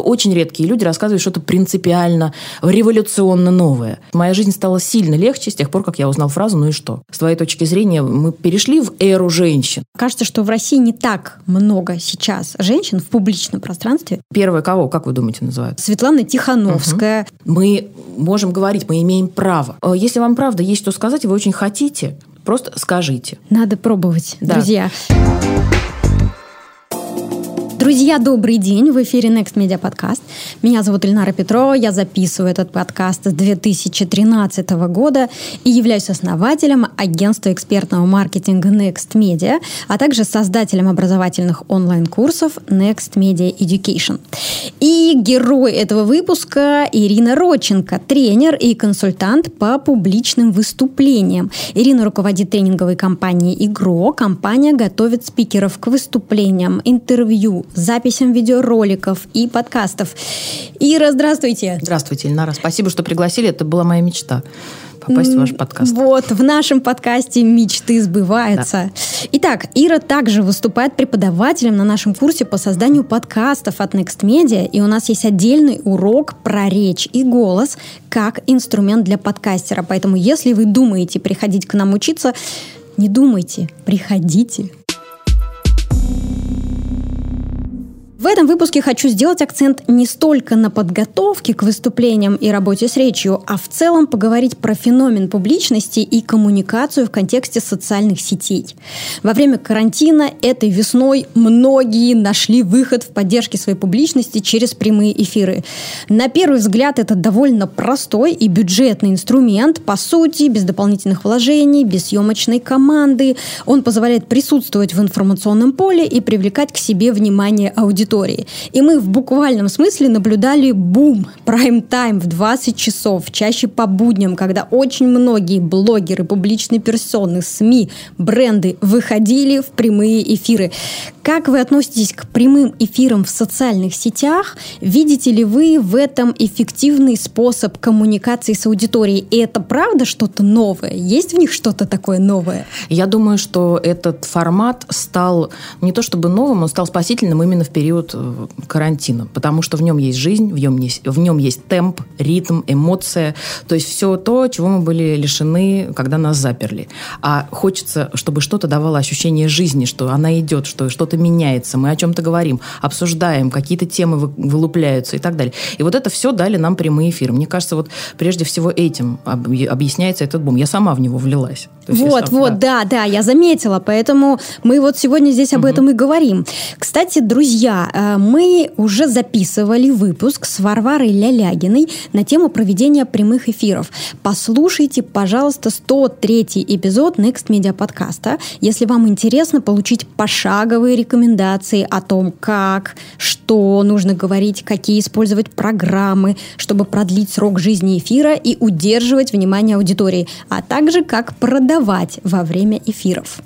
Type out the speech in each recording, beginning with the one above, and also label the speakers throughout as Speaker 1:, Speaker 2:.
Speaker 1: очень редкие люди рассказывают что-то принципиально, революционно новое. Моя жизнь стала сильно легче с тех пор, как я узнал фразу «ну и что?». С твоей точки зрения, мы перешли в эру женщин.
Speaker 2: Кажется, что в России не так много сейчас женщин в публичном пространстве.
Speaker 1: Первое кого, как вы думаете, называют?
Speaker 2: Светлана Тихановская.
Speaker 1: Угу. Мы можем говорить, мы имеем право. Э, если вам правда есть что сказать, и вы очень хотите, просто скажите.
Speaker 2: Надо пробовать, да. друзья. Друзья, добрый день! В эфире Next Media Podcast. Меня зовут Ильнара Петрова. Я записываю этот подкаст с 2013 года и являюсь основателем агентства экспертного маркетинга Next Media, а также создателем образовательных онлайн-курсов Next Media Education. И герой этого выпуска Ирина Роченко, тренер и консультант по публичным выступлениям. Ирина руководит тренинговой компанией «Игро». Компания готовит спикеров к выступлениям, интервью, записям видеороликов и подкастов. Ира, здравствуйте.
Speaker 1: Здравствуйте, Ильнара. Спасибо, что пригласили. Это была моя мечта попасть в ваш подкаст.
Speaker 2: Вот, в нашем подкасте мечты сбываются. Да. Итак, Ира также выступает преподавателем на нашем курсе по созданию подкастов от Next Media, и у нас есть отдельный урок про речь и голос как инструмент для подкастера. Поэтому, если вы думаете приходить к нам учиться, не думайте, приходите. В этом выпуске хочу сделать акцент не столько на подготовке к выступлениям и работе с речью, а в целом поговорить про феномен публичности и коммуникацию в контексте социальных сетей. Во время карантина этой весной многие нашли выход в поддержке своей публичности через прямые эфиры. На первый взгляд это довольно простой и бюджетный инструмент, по сути, без дополнительных вложений, без съемочной команды. Он позволяет присутствовать в информационном поле и привлекать к себе внимание аудитории аудитории. И мы в буквальном смысле наблюдали бум, прайм-тайм в 20 часов, чаще по будням, когда очень многие блогеры, публичные персоны, СМИ, бренды выходили в прямые эфиры. Как вы относитесь к прямым эфирам в социальных сетях? Видите ли вы в этом эффективный способ коммуникации с аудиторией? И это правда что-то новое? Есть в них что-то такое новое?
Speaker 1: Я думаю, что этот формат стал не то чтобы новым, он стал спасительным именно в период э, карантина, потому что в нем есть жизнь, в нем есть, в нем есть темп, ритм, эмоция, то есть все то, чего мы были лишены, когда нас заперли. А хочется, чтобы что-то давало ощущение жизни, что она идет, что что-то меняется, мы о чем-то говорим, обсуждаем, какие-то темы вылупляются и так далее. И вот это все дали нам прямые эфиры. Мне кажется, вот прежде всего этим объясняется этот бум. Я сама в него влилась.
Speaker 2: Вот, сам, вот, да. да, да, я заметила, поэтому мы вот сегодня здесь об угу. этом и говорим. Кстати, друзья, э, мы уже записывали выпуск с Варварой Лялягиной на тему проведения прямых эфиров. Послушайте, пожалуйста, 103 эпизод Next Media подкаста, если вам интересно получить пошаговые рекомендации о том, как, что нужно говорить, какие использовать программы, чтобы продлить срок жизни эфира и удерживать внимание аудитории, а также как продавать во время эфиров.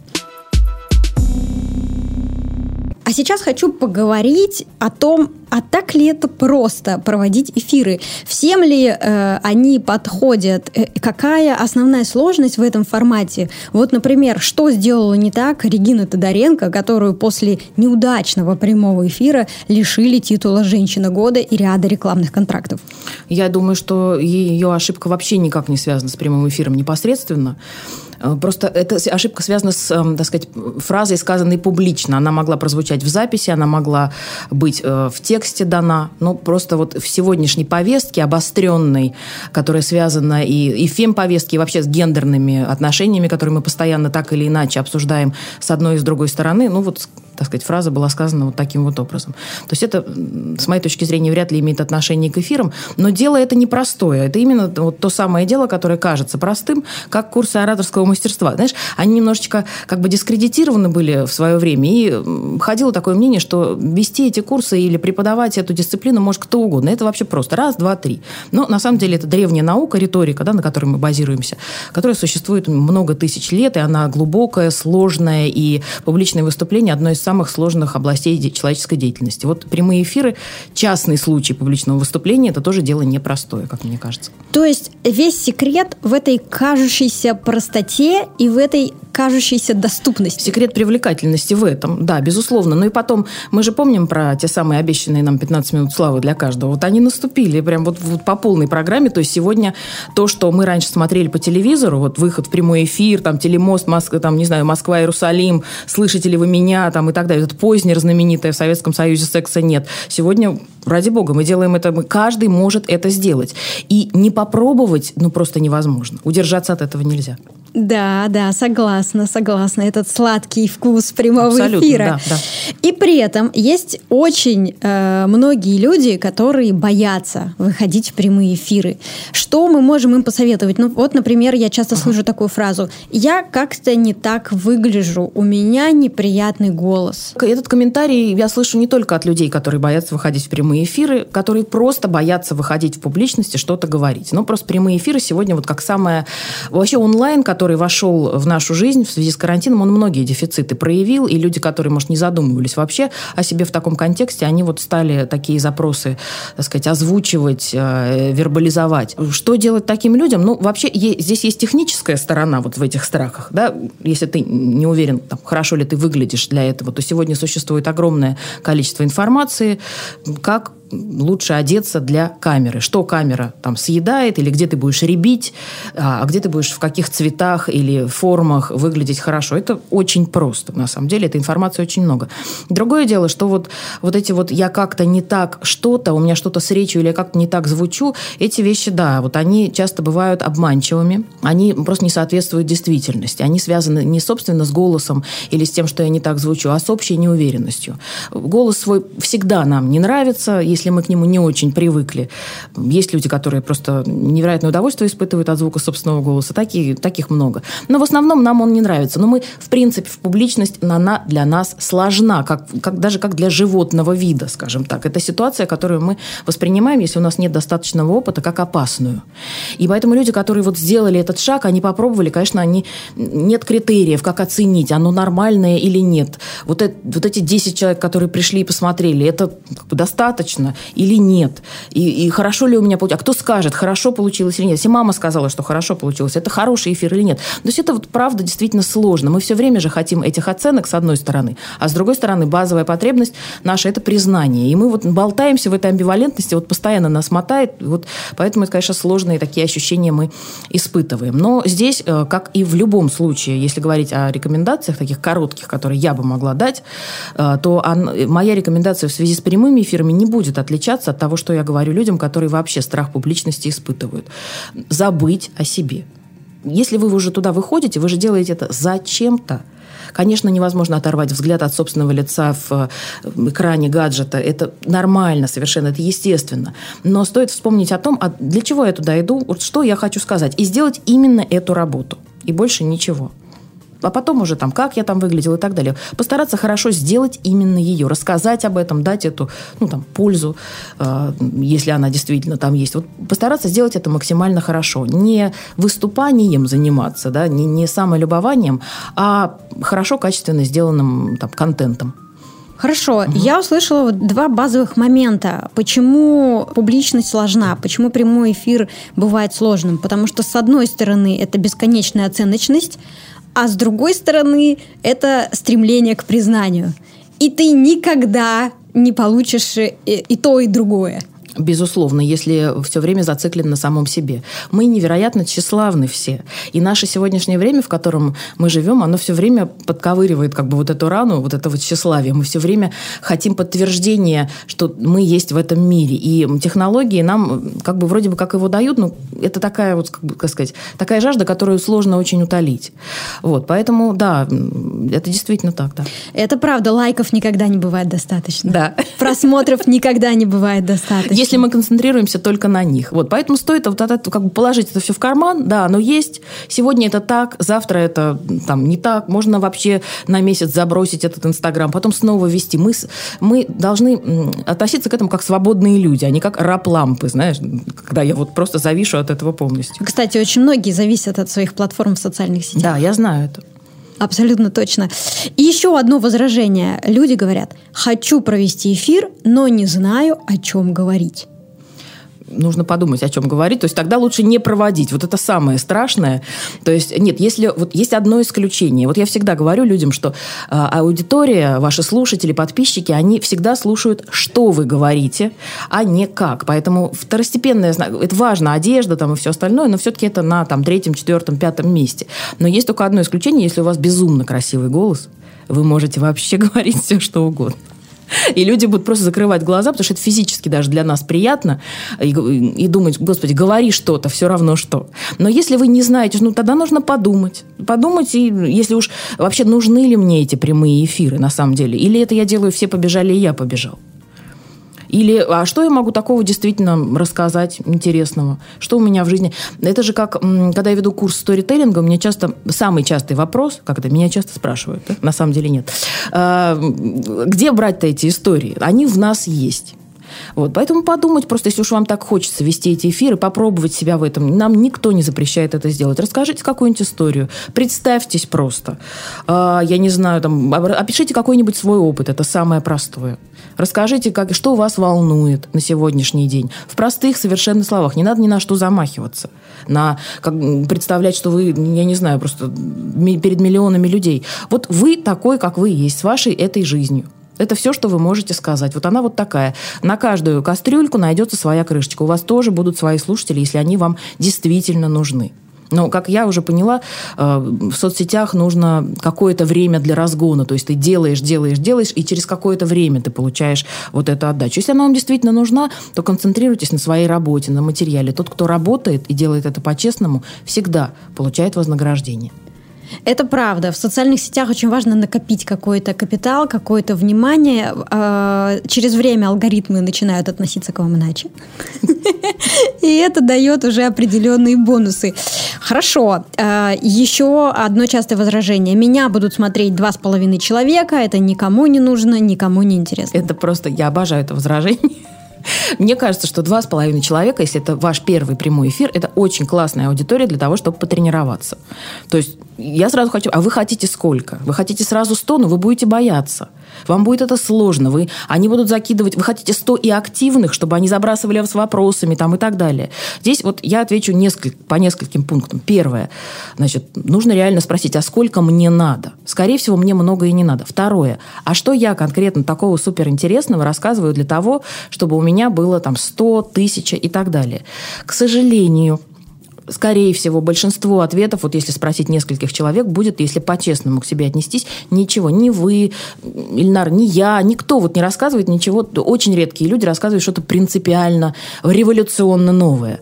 Speaker 2: А сейчас хочу поговорить о том, а так ли это просто проводить эфиры? Всем ли э, они подходят? Э, какая основная сложность в этом формате? Вот, например, что сделала не так Регина Тодоренко, которую после неудачного прямого эфира лишили титула «Женщина года» и ряда рекламных контрактов?
Speaker 1: Я думаю, что ее ошибка вообще никак не связана с прямым эфиром непосредственно. Э, просто эта ошибка связана с, эм, так сказать, фразой, сказанной публично. Она могла прозвучать в записи, она могла быть э, в тексте дана. Но просто вот в сегодняшней повестке, обостренной, которая связана и, и фем-повестке, и вообще с гендерными отношениями, которые мы постоянно так или иначе обсуждаем с одной и с другой стороны, ну вот так сказать, фраза была сказана вот таким вот образом. То есть это, с моей точки зрения, вряд ли имеет отношение к эфирам, но дело это непростое. Это именно вот то самое дело, которое кажется простым, как курсы ораторского мастерства. Знаешь, они немножечко как бы дискредитированы были в свое время, и ходило такое мнение, что вести эти курсы или преподавать эту дисциплину может кто угодно. Это вообще просто раз, два, три. Но на самом деле это древняя наука, риторика, да, на которой мы базируемся, которая существует много тысяч лет, и она глубокая, сложная, и публичное выступление одно из самых сложных областей человеческой деятельности. Вот прямые эфиры, частный случай публичного выступления, это тоже дело непростое, как мне кажется.
Speaker 2: То есть весь секрет в этой кажущейся простоте и в этой кажущейся доступности.
Speaker 1: Секрет привлекательности в этом, да, безусловно. Ну и потом, мы же помним про те самые обещанные нам 15 минут славы для каждого. Вот они наступили прям вот, вот по полной программе. То есть сегодня то, что мы раньше смотрели по телевизору, вот выход в прямой эфир, там телемост, Москва, там, не знаю, Москва, Иерусалим, слышите ли вы меня, там и так далее. Это Познер знаменитая в Советском Союзе секса нет. Сегодня, ради бога, мы делаем это, мы, каждый может это сделать. И не попробовать, ну, просто невозможно. Удержаться от этого нельзя.
Speaker 2: Да, да, согласна, согласна. Этот сладкий вкус прямого Абсолютно, эфира. Да, да. И при этом есть очень э, многие люди, которые боятся выходить в прямые эфиры. Что мы можем им посоветовать? Ну, вот, например, я часто ага. слышу такую фразу: "Я как-то не так выгляжу, у меня неприятный голос".
Speaker 1: Этот комментарий я слышу не только от людей, которые боятся выходить в прямые эфиры, которые просто боятся выходить в публичности, что-то говорить. Ну, просто прямые эфиры сегодня вот как самое вообще онлайн, который который вошел в нашу жизнь в связи с карантином, он многие дефициты проявил, и люди, которые, может, не задумывались вообще о себе в таком контексте, они вот стали такие запросы, так сказать, озвучивать, э, вербализовать. Что делать таким людям? Ну, вообще, здесь есть техническая сторона вот в этих страхах, да, если ты не уверен, там, хорошо ли ты выглядишь для этого, то сегодня существует огромное количество информации, как лучше одеться для камеры. Что камера там съедает, или где ты будешь ребить, а, а где ты будешь в каких цветах или формах выглядеть хорошо. Это очень просто, на самом деле. Этой информации очень много. Другое дело, что вот, вот эти вот я как-то не так что-то, у меня что-то с речью или я как-то не так звучу, эти вещи, да, вот они часто бывают обманчивыми, они просто не соответствуют действительности. Они связаны не, собственно, с голосом или с тем, что я не так звучу, а с общей неуверенностью. Голос свой всегда нам не нравится, если если мы к нему не очень привыкли. Есть люди, которые просто невероятное удовольствие испытывают от звука собственного голоса. Такие, таких много. Но в основном нам он не нравится. Но мы, в принципе, в публичность, она для нас сложна, как, как, даже как для животного вида, скажем так. Это ситуация, которую мы воспринимаем, если у нас нет достаточного опыта, как опасную. И поэтому люди, которые вот сделали этот шаг, они попробовали, конечно, они, нет критериев, как оценить, оно нормальное или нет. Вот, это, вот эти 10 человек, которые пришли и посмотрели, это как бы достаточно или нет. И, и хорошо ли у меня получилось. А кто скажет, хорошо получилось или нет. Если мама сказала, что хорошо получилось, это хороший эфир или нет. То есть это вот правда действительно сложно. Мы все время же хотим этих оценок с одной стороны, а с другой стороны базовая потребность наша – это признание. И мы вот болтаемся в этой амбивалентности, вот постоянно нас мотает. Вот поэтому это, конечно, сложные такие ощущения мы испытываем. Но здесь, э, как и в любом случае, если говорить о рекомендациях таких коротких, которые я бы могла дать, э, то моя рекомендация в связи с прямыми эфирами не будет отличаться от того, что я говорю людям, которые вообще страх публичности испытывают. Забыть о себе. Если вы уже туда выходите, вы же делаете это зачем-то. Конечно, невозможно оторвать взгляд от собственного лица в экране гаджета. Это нормально совершенно, это естественно. Но стоит вспомнить о том, а для чего я туда иду, что я хочу сказать. И сделать именно эту работу. И больше ничего а потом уже там, как я там выглядел и так далее. Постараться хорошо сделать именно ее, рассказать об этом, дать эту, ну, там, пользу, э, если она действительно там есть. Вот постараться сделать это максимально хорошо. Не выступанием заниматься, да, не, не самолюбованием, а хорошо, качественно сделанным там, контентом.
Speaker 2: Хорошо, угу. я услышала вот два базовых момента. Почему публичность сложна, почему прямой эфир бывает сложным? Потому что, с одной стороны, это бесконечная оценочность, а с другой стороны это стремление к признанию. И ты никогда не получишь и, и то, и другое.
Speaker 1: Безусловно, если все время зациклен на самом себе. Мы невероятно тщеславны все. И наше сегодняшнее время, в котором мы живем, оно все время подковыривает как бы вот эту рану, вот это вот тщеславие. Мы все время хотим подтверждения, что мы есть в этом мире. И технологии нам как бы вроде бы как его дают, но это такая вот, как, бы, как сказать, такая жажда, которую сложно очень утолить. Вот, поэтому, да, это действительно так, да.
Speaker 2: Это правда, лайков никогда не бывает достаточно.
Speaker 1: Да.
Speaker 2: Просмотров никогда не бывает достаточно
Speaker 1: если мы концентрируемся только на них. Вот, поэтому стоит вот это, как бы положить это все в карман, да, оно есть, сегодня это так, завтра это там не так, можно вообще на месяц забросить этот Инстаграм, потом снова вести. Мы, мы должны относиться к этому как свободные люди, а не как раб лампы, знаешь, когда я вот просто завишу от этого полностью.
Speaker 2: Кстати, очень многие зависят от своих платформ в социальных сетях.
Speaker 1: Да, я знаю это.
Speaker 2: Абсолютно точно. И еще одно возражение. Люди говорят, хочу провести эфир, но не знаю, о чем говорить
Speaker 1: нужно подумать, о чем говорить. То есть тогда лучше не проводить. Вот это самое страшное. То есть нет, если вот есть одно исключение. Вот я всегда говорю людям, что э, аудитория, ваши слушатели, подписчики, они всегда слушают, что вы говорите, а не как. Поэтому второстепенное, это важно, одежда там и все остальное, но все-таки это на там третьем, четвертом, пятом месте. Но есть только одно исключение, если у вас безумно красивый голос, вы можете вообще говорить все, что угодно. И люди будут просто закрывать глаза, потому что это физически даже для нас приятно. И, и думать, господи, говори что-то, все равно что. Но если вы не знаете, ну тогда нужно подумать. Подумать, и если уж вообще нужны ли мне эти прямые эфиры на самом деле. Или это я делаю, все побежали, и я побежал. Или, а что я могу такого действительно рассказать интересного? Что у меня в жизни? Это же как, когда я веду курс сторителлинга, у меня часто, самый частый вопрос, это, меня часто спрашивают, да? на самом деле нет. А, где брать-то эти истории? Они в нас есть. Вот, поэтому подумать, просто если уж вам так хочется вести эти эфиры, попробовать себя в этом. Нам никто не запрещает это сделать. Расскажите какую-нибудь историю, представьтесь просто. Э, я не знаю, там, опишите какой-нибудь свой опыт, это самое простое. Расскажите, как, что вас волнует на сегодняшний день. В простых совершенно словах. Не надо ни на что замахиваться. На, как, представлять, что вы, я не знаю, просто перед миллионами людей. Вот вы такой, как вы есть, с вашей этой жизнью. Это все, что вы можете сказать. Вот она вот такая. На каждую кастрюльку найдется своя крышечка. У вас тоже будут свои слушатели, если они вам действительно нужны. Но, как я уже поняла, э, в соцсетях нужно какое-то время для разгона. То есть ты делаешь, делаешь, делаешь, и через какое-то время ты получаешь вот эту отдачу. Если она вам действительно нужна, то концентрируйтесь на своей работе, на материале. Тот, кто работает и делает это по-честному, всегда получает вознаграждение.
Speaker 2: Это правда. В социальных сетях очень важно накопить какой-то капитал, какое-то внимание. А, через время алгоритмы начинают относиться к вам иначе. И это дает уже определенные бонусы. Хорошо. А, еще одно частое возражение. Меня будут смотреть два с половиной человека. Это никому не нужно, никому не интересно.
Speaker 1: Это просто... Я обожаю это возражение. Мне кажется, что два с половиной человека, если это ваш первый прямой эфир, это очень классная аудитория для того, чтобы потренироваться. То есть я сразу хочу... А вы хотите сколько? Вы хотите сразу 100, но вы будете бояться. Вам будет это сложно. Вы, они будут закидывать... Вы хотите 100 и активных, чтобы они забрасывали вас вопросами там, и так далее. Здесь вот я отвечу несколько, по нескольким пунктам. Первое. Значит, нужно реально спросить, а сколько мне надо? Скорее всего, мне много и не надо. Второе. А что я конкретно такого суперинтересного рассказываю для того, чтобы у меня было там 100, тысяча и так далее? К сожалению, скорее всего, большинство ответов, вот если спросить нескольких человек, будет, если по-честному к себе отнестись, ничего. Ни вы, Ильнар, ни я, никто вот не рассказывает ничего. Очень редкие люди рассказывают что-то принципиально, революционно новое.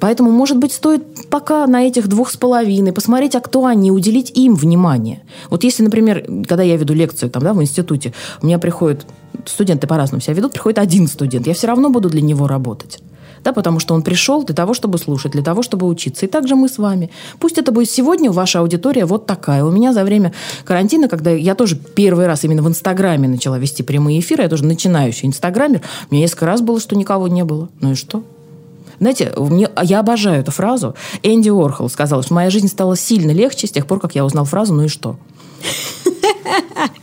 Speaker 1: Поэтому, может быть, стоит пока на этих двух с половиной посмотреть, а кто они, уделить им внимание. Вот если, например, когда я веду лекцию там, да, в институте, у меня приходят студенты по-разному себя ведут, приходит один студент, я все равно буду для него работать да, потому что он пришел для того, чтобы слушать, для того, чтобы учиться. И также мы с вами. Пусть это будет сегодня ваша аудитория вот такая. У меня за время карантина, когда я тоже первый раз именно в Инстаграме начала вести прямые эфиры, я тоже начинающий инстаграмер, у меня несколько раз было, что никого не было. Ну и что? Знаете, мне, я обожаю эту фразу. Энди Уорхол сказал, что моя жизнь стала сильно легче с тех пор, как я узнал фразу «ну и что?».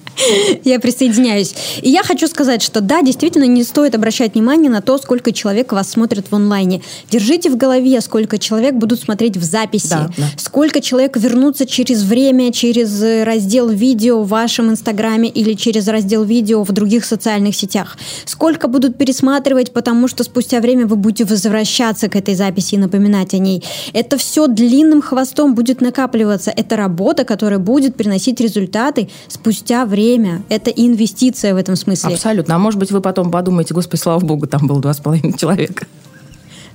Speaker 2: Я присоединяюсь. И я хочу сказать, что да, действительно не стоит обращать внимание на то, сколько человек вас смотрит в онлайне. Держите в голове, сколько человек будут смотреть в записи, да, да. сколько человек вернутся через время, через раздел видео в вашем инстаграме или через раздел видео в других социальных сетях. Сколько будут пересматривать, потому что спустя время вы будете возвращаться к этой записи и напоминать о ней. Это все длинным хвостом будет накапливаться. Это работа, которая будет приносить результаты спустя время время, это инвестиция в этом смысле.
Speaker 1: Абсолютно. А может быть, вы потом подумаете, господи, слава богу, там было два с половиной человека.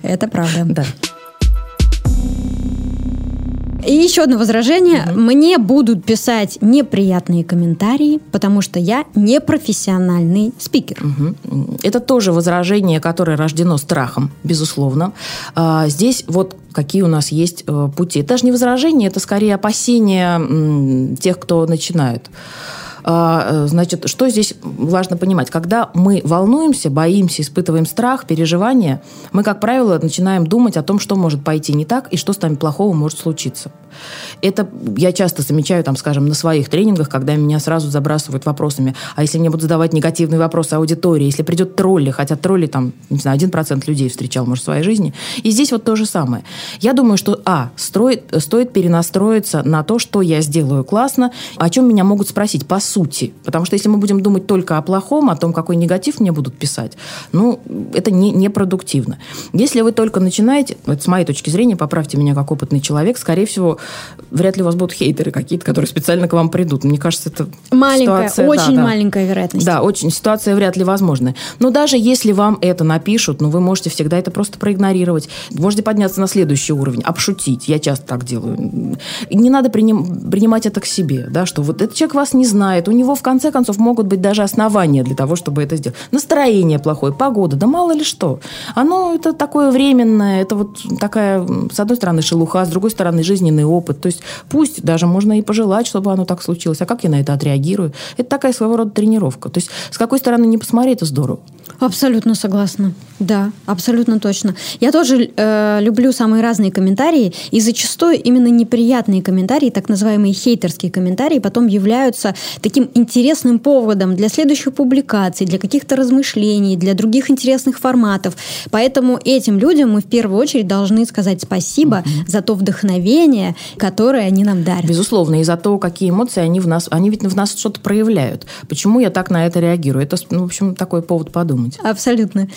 Speaker 2: Это правда. Да. И еще одно возражение. Угу. Мне будут писать неприятные комментарии, потому что я не профессиональный спикер.
Speaker 1: Угу. Это тоже возражение, которое рождено страхом, безусловно. А, здесь вот какие у нас есть э, пути. Это даже не возражение, это скорее опасения тех, кто начинает. А, э, значит, что здесь важно понимать? Когда мы волнуемся, боимся, испытываем страх, переживания, мы, как правило, начинаем думать о том, что может пойти не так и что с нами плохого может случиться. Это я часто замечаю, там, скажем, на своих тренингах, когда меня сразу забрасывают вопросами, а если мне будут задавать негативные вопросы аудитории, если придет тролли, хотя тролли там, не знаю, один процент людей встречал, может, в своей жизни. И здесь вот то же самое. Я думаю, что, а, строит, стоит перенастроиться на то, что я сделаю классно, о чем меня могут спросить, по сути. Потому что если мы будем думать только о плохом, о том, какой негатив мне будут писать, ну, это не, непродуктивно. Если вы только начинаете, это с моей точки зрения, поправьте меня как опытный человек, скорее всего, вряд ли у вас будут хейтеры какие-то, которые специально к вам придут. Мне кажется, это
Speaker 2: маленькая, ситуация, очень да, маленькая вероятность.
Speaker 1: Да, очень ситуация вряд ли возможна. Но даже если вам это напишут, ну, вы можете всегда это просто проигнорировать. Можете подняться на следующий уровень, обшутить. Я часто так делаю. Не надо приним, принимать это к себе, да, что вот этот человек вас не знает, у него в конце концов могут быть даже основания для того, чтобы это сделать. Настроение плохое, погода, да мало ли что. Оно это такое временное, это вот такая, с одной стороны, шелуха, с другой стороны, жизненный опыт. То есть пусть даже можно и пожелать, чтобы оно так случилось. А как я на это отреагирую? Это такая своего рода тренировка. То есть с какой стороны не посмотреть, это здорово.
Speaker 2: Абсолютно согласна. Да, абсолютно точно. Я тоже э, люблю самые разные комментарии, и зачастую именно неприятные комментарии, так называемые хейтерские комментарии, потом являются таким интересным поводом для следующих публикаций, для каких-то размышлений, для других интересных форматов. Поэтому этим людям мы в первую очередь должны сказать спасибо угу. за то вдохновение, которое они нам дарят.
Speaker 1: Безусловно, и за то, какие эмоции они в нас, они ведь в нас что-то проявляют. Почему я так на это реагирую? Это, ну, в общем, такой повод подумать.
Speaker 2: Абсолютно.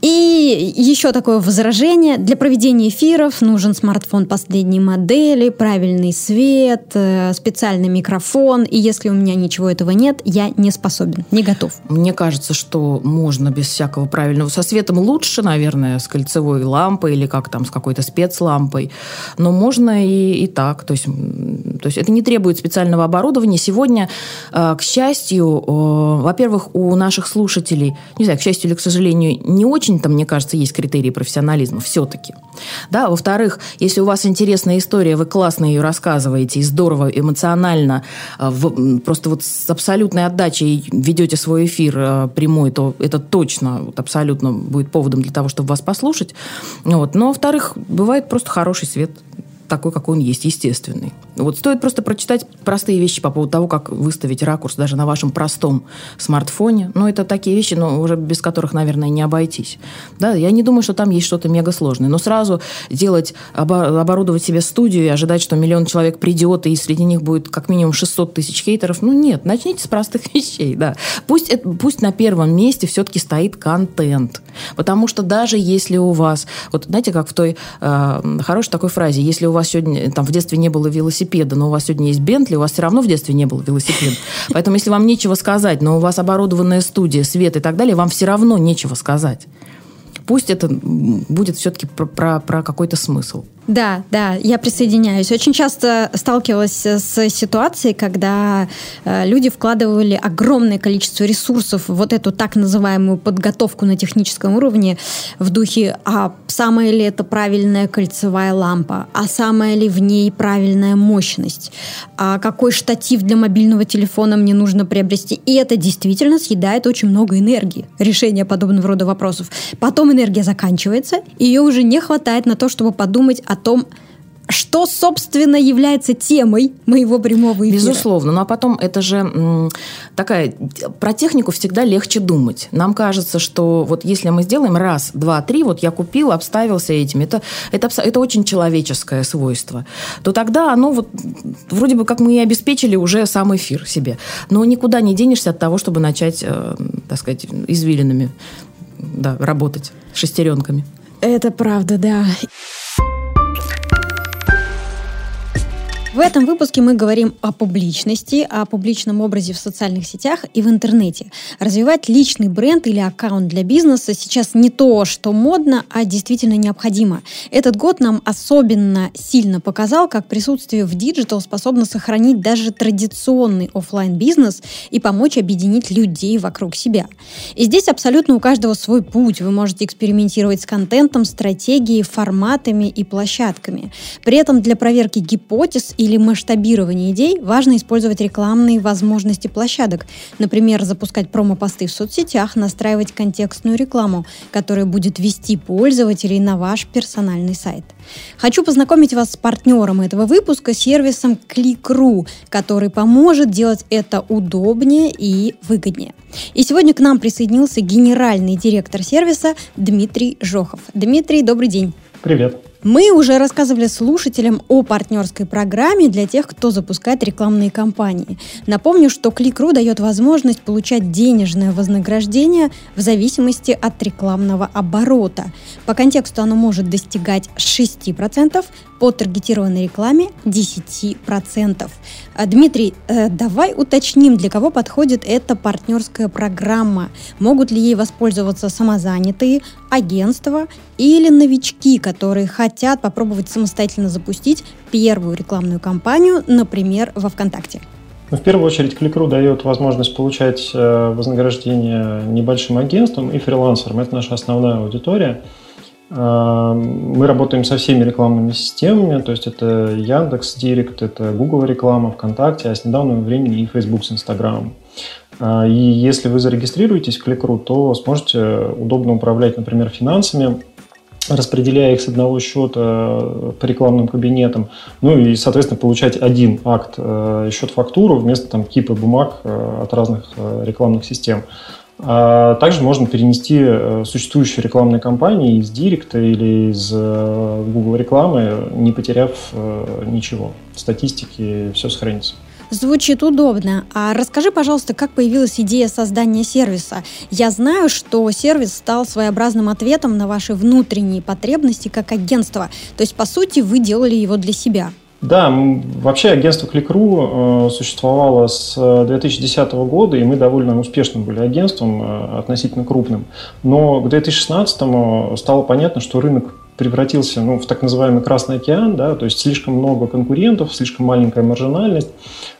Speaker 2: И еще такое возражение. Для проведения эфиров нужен смартфон последней модели, правильный свет, э, специальный микрофон. И если у меня ничего этого нет, я не способен, не готов.
Speaker 1: Мне кажется, что можно без всякого правильного. Со светом лучше, наверное, с кольцевой лампой или как там, с какой-то спецлампой. Но можно и, и так. То есть, то есть это не требует специального оборудования. Сегодня, э, к счастью, во-первых, у наших слушателей, не знаю, к счастью или, к сожалению, не очень-то, мне кажется, есть критерии профессионализма все-таки. Да, во-вторых, если у вас интересная история, вы классно ее рассказываете и здорово, эмоционально, в, просто вот с абсолютной отдачей ведете свой эфир э, прямой, то это точно вот абсолютно будет поводом для того, чтобы вас послушать. Вот. Но, во-вторых, бывает просто хороший свет такой, какой он есть, естественный. Вот стоит просто прочитать простые вещи по поводу того, как выставить ракурс даже на вашем простом смартфоне. Ну, это такие вещи, но уже без которых, наверное, не обойтись. Да, я не думаю, что там есть что-то мега сложное. Но сразу делать, оборудовать себе студию и ожидать, что миллион человек придет, и среди них будет как минимум 600 тысяч хейтеров, ну, нет. Начните с простых вещей, да. Пусть, это, пусть на первом месте все-таки стоит контент. Потому что даже если у вас... Вот знаете, как в той э, хорошей такой фразе, если у вас вас сегодня, там, в детстве не было велосипеда, но у вас сегодня есть Бентли, у вас все равно в детстве не было велосипеда. Поэтому, если вам нечего сказать, но у вас оборудованная студия, свет и так далее, вам все равно нечего сказать. Пусть это будет все-таки про, про, про какой-то смысл.
Speaker 2: Да, да, я присоединяюсь. Очень часто сталкивалась с ситуацией, когда э, люди вкладывали огромное количество ресурсов в вот эту так называемую подготовку на техническом уровне в духе, а самая ли это правильная кольцевая лампа, а самая ли в ней правильная мощность, а какой штатив для мобильного телефона мне нужно приобрести. И это действительно съедает очень много энергии, решение подобного рода вопросов. Потом энергия заканчивается, и ее уже не хватает на то, чтобы подумать о том, что, собственно, является темой моего прямого эфира.
Speaker 1: Безусловно. Ну, а потом это же м, такая... Про технику всегда легче думать. Нам кажется, что вот если мы сделаем раз, два, три, вот я купил, обставился этим, это, это, это очень человеческое свойство, то тогда оно вот вроде бы как мы и обеспечили уже сам эфир себе. Но никуда не денешься от того, чтобы начать, э, так сказать, извилинами да, работать, шестеренками.
Speaker 2: Это правда, да. В этом выпуске мы говорим о публичности, о публичном образе в социальных сетях и в интернете. Развивать личный бренд или аккаунт для бизнеса сейчас не то, что модно, а действительно необходимо. Этот год нам особенно сильно показал, как присутствие в digital способно сохранить даже традиционный офлайн бизнес и помочь объединить людей вокруг себя. И здесь абсолютно у каждого свой путь. Вы можете экспериментировать с контентом, стратегией, форматами и площадками. При этом для проверки гипотез или масштабирования идей важно использовать рекламные возможности площадок. Например, запускать промо-посты в соцсетях, настраивать контекстную рекламу, которая будет вести пользователей на ваш персональный сайт. Хочу познакомить вас с партнером этого выпуска, сервисом Click.ru, который поможет делать это удобнее и выгоднее. И сегодня к нам присоединился генеральный директор сервиса Дмитрий Жохов. Дмитрий, добрый день.
Speaker 3: Привет.
Speaker 2: Мы уже рассказывали слушателям о партнерской программе для тех, кто запускает рекламные кампании. Напомню, что Click.ru дает возможность получать денежное вознаграждение в зависимости от рекламного оборота. По контексту оно может достигать 6%, по таргетированной рекламе 10%. А, Дмитрий, э, давай уточним, для кого подходит эта партнерская программа. Могут ли ей воспользоваться самозанятые, агентства или новички, которые хотят попробовать самостоятельно запустить первую рекламную кампанию, например, во ВКонтакте?
Speaker 3: Ну, в первую очередь, Кликру дает возможность получать э, вознаграждение небольшим агентствам и фрилансерам. Это наша основная аудитория. Э, мы работаем со всеми рекламными системами, то есть это Яндекс Директ, это Google реклама, ВКонтакте, а с недавнего времени и Facebook с Instagram. И если вы зарегистрируетесь в Кликру, то сможете удобно управлять, например, финансами, распределяя их с одного счета э, по рекламным кабинетам, ну и, соответственно, получать один акт э, счет-фактуру вместо там кипа бумаг э, от разных рекламных систем. А также можно перенести существующие рекламные кампании из Директа или из Google рекламы, не потеряв ничего. Статистики, все сохранится.
Speaker 2: Звучит удобно. А расскажи, пожалуйста, как появилась идея создания сервиса? Я знаю, что сервис стал своеобразным ответом на ваши внутренние потребности как агентство. То есть, по сути, вы делали его для себя.
Speaker 3: Да, вообще агентство Click.ru э, существовало с 2010 э, года, и мы довольно успешным были агентством, э, относительно крупным. Но к 2016 стало понятно, что рынок превратился ну, в так называемый Красный океан, да, то есть слишком много конкурентов, слишком маленькая маржинальность.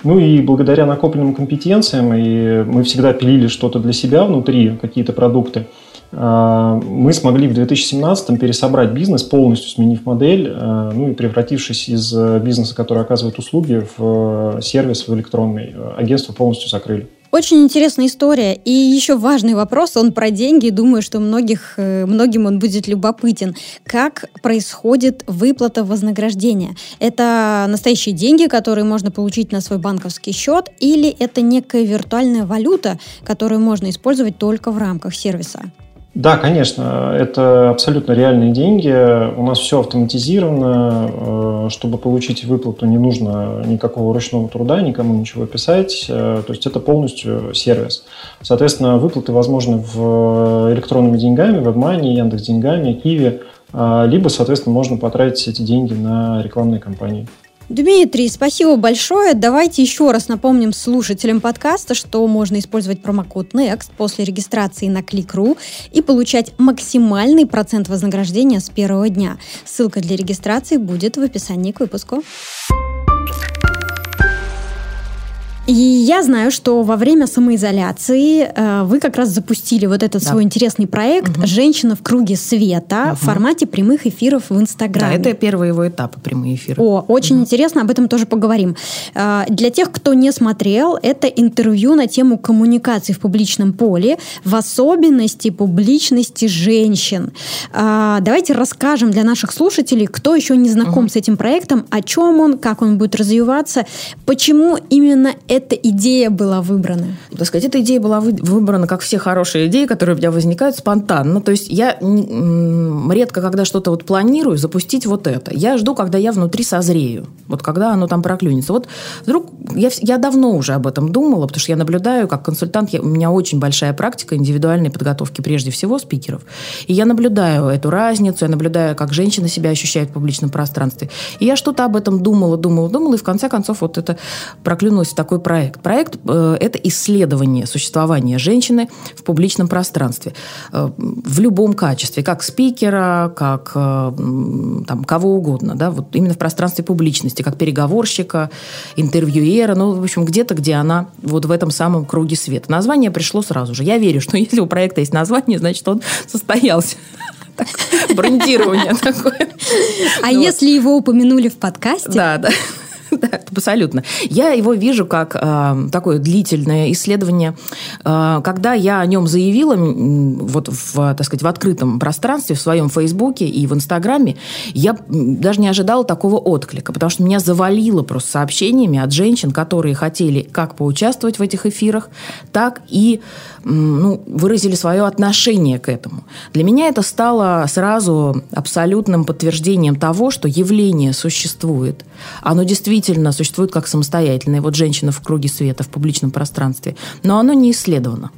Speaker 3: Ну и благодаря накопленным компетенциям, и мы всегда пилили что-то для себя внутри, какие-то продукты, мы смогли в 2017 пересобрать бизнес, полностью сменив модель, а, ну и превратившись из бизнеса, который оказывает услуги, в сервис, в электронный. Агентство полностью закрыли.
Speaker 2: Очень интересная история. И еще важный вопрос, он про деньги. Думаю, что многих, э, многим он будет любопытен. Как происходит выплата вознаграждения? Это настоящие деньги, которые можно получить на свой банковский счет, или это некая виртуальная валюта, которую можно использовать только в рамках сервиса?
Speaker 3: Да, конечно, это абсолютно реальные деньги. У нас все автоматизировано. Э, чтобы получить выплату, не нужно никакого ручного труда, никому ничего писать. Э, то есть это полностью сервис. Соответственно, выплаты возможны в электронными деньгами, в WebMoney, Яндекс деньгами, Киви. Э, либо, соответственно, можно потратить эти деньги на рекламные кампании.
Speaker 2: Дмитрий, спасибо большое. Давайте еще раз напомним слушателям подкаста, что можно использовать промокод NEXT после регистрации на Click.ru и получать максимальный процент вознаграждения с первого дня. Ссылка для регистрации будет в описании к выпуску. И я знаю, что во время самоизоляции э, вы как раз запустили вот этот да. свой интересный проект угу. «Женщина в круге света» угу. в формате прямых эфиров в Инстаграме.
Speaker 1: Да, это первый его этап, прямые эфиры.
Speaker 2: О, очень угу. интересно, об этом тоже поговорим. Э, для тех, кто не смотрел, это интервью на тему коммуникации в публичном поле, в особенности публичности женщин. Э, давайте расскажем для наших слушателей, кто еще не знаком угу. с этим проектом, о чем он, как он будет развиваться, почему именно эта идея была выбрана?
Speaker 1: Так сказать, эта идея была выбрана, как все хорошие идеи, которые у меня возникают спонтанно. То есть я редко, когда что-то вот планирую, запустить вот это. Я жду, когда я внутри созрею. Вот когда оно там проклюнется. Вот вдруг я, я давно уже об этом думала, потому что я наблюдаю, как консультант, я, у меня очень большая практика индивидуальной подготовки, прежде всего, спикеров. И я наблюдаю эту разницу, я наблюдаю, как женщины себя ощущают в публичном пространстве. И я что-то об этом думала, думала, думала, и в конце концов вот это проклюнулось в такой проект? Проект э, – это исследование существования женщины в публичном пространстве э, в любом качестве, как спикера, как э, там, кого угодно, да, вот именно в пространстве публичности, как переговорщика, интервьюера, ну, в общем, где-то, где она вот в этом самом круге света. Название пришло сразу же. Я верю, что если у проекта есть название, значит, он состоялся брендирование такое.
Speaker 2: А если его упомянули в подкасте?
Speaker 1: Да, да. абсолютно. Я его вижу как э, такое длительное исследование. Э, когда я о нем заявила вот в, так сказать, в открытом пространстве, в своем Фейсбуке и в Инстаграме, я даже не ожидала такого отклика, потому что меня завалило просто сообщениями от женщин, которые хотели как поучаствовать в этих эфирах, так и ну, выразили свое отношение к этому. Для меня это стало сразу абсолютным подтверждением того, что явление существует. Оно действительно существует как самостоятельное. Вот женщина в круге света в публичном пространстве. Но оно не исследовано